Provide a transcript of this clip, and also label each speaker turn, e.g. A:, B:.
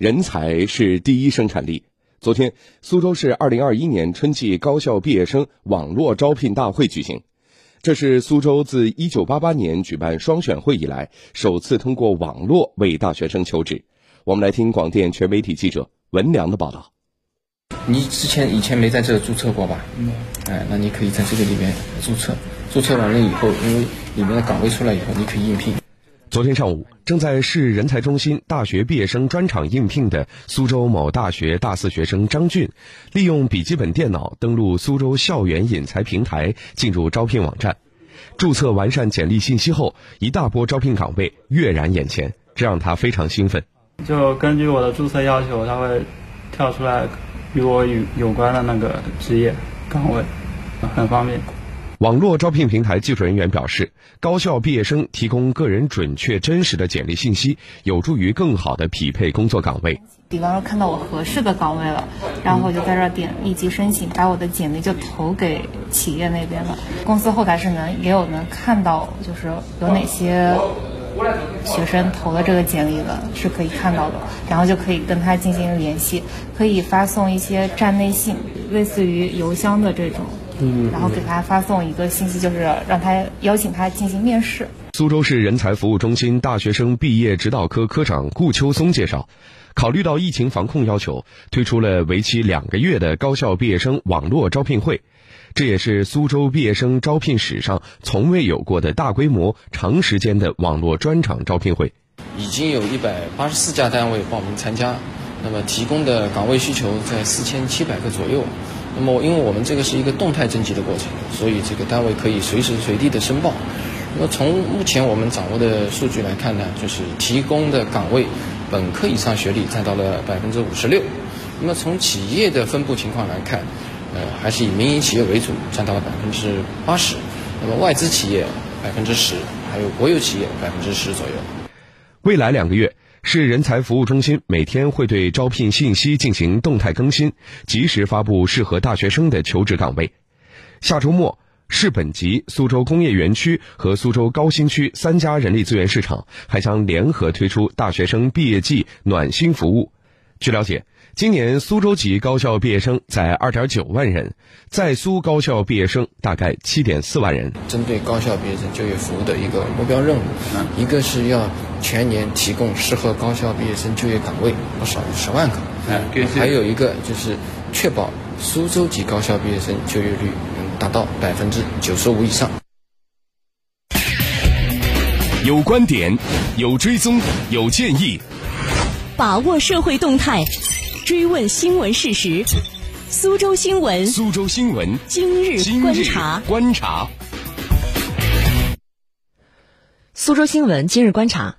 A: 人才是第一生产力。昨天，苏州市2021年春季高校毕业生网络招聘大会举行，这是苏州自1988年举办双选会以来首次通过网络为大学生求职。我们来听广电全媒体记者文良的报道。
B: 你之前以前没在这注册过吧？嗯。哎，那你可以在这个里面注册。注册完了以后，因为里面的岗位出来以后，你可以应聘。
A: 昨天上午，正在市人才中心大学毕业生专场应聘的苏州某大学大四学生张俊，利用笔记本电脑登录苏州校园引才平台，进入招聘网站，注册完善简历信息后，一大波招聘岗位跃然眼前，这让他非常兴奋。
C: 就根据我的注册要求，他会跳出来与我有有关的那个职业岗位，很方便。
A: 网络招聘平台技术人员表示，高校毕业生提供个人准确真实的简历信息，有助于更好的匹配工作岗位。
D: 比方说看到我合适的岗位了，然后我就在这儿点立即申请，把我的简历就投给企业那边了。公司后台是能也有能看到，就是有哪些学生投了这个简历的，是可以看到的，然后就可以跟他进行联系，可以发送一些站内信，类似于邮箱的这种。然后给他发送一个信息，就是让他邀请他进行面试。
A: 苏州市人才服务中心大学生毕业指导科科长顾秋松介绍，考虑到疫情防控要求，推出了为期两个月的高校毕业生网络招聘会，这也是苏州毕业生招聘史上从未有过的大规模、长时间的网络专场招聘会。
B: 已经有一百八十四家单位报名参加，那么提供的岗位需求在四千七百个左右。那么，因为我们这个是一个动态征集的过程，所以这个单位可以随时随地的申报。那么从目前我们掌握的数据来看呢，就是提供的岗位，本科以上学历占到了百分之五十六。那么从企业的分布情况来看，呃，还是以民营企业为主，占到了百分之八十。那么外资企业百分之十，还有国有企业百分之十左右。
A: 未来两个月。市人才服务中心每天会对招聘信息进行动态更新，及时发布适合大学生的求职岗位。下周末，市本级、苏州工业园区和苏州高新区三家人力资源市场还将联合推出大学生毕业季暖心服务。据了解。今年苏州籍高校毕业生在二点九万人，在苏高校毕业生大概七点四万人。
B: 针对高校毕业生就业服务的一个目标任务，一个是要全年提供适合高校毕业生就业岗位不少于十万个，还有一个就是确保苏州籍高校毕业生就业率能达到百分之九十五以上。
A: 有观点，有追踪，有建议，
E: 把握社会动态。追问新闻事实，苏州新闻，
A: 苏州新闻。
E: 今日观察，
A: 观察。
E: 苏州新闻今日观察，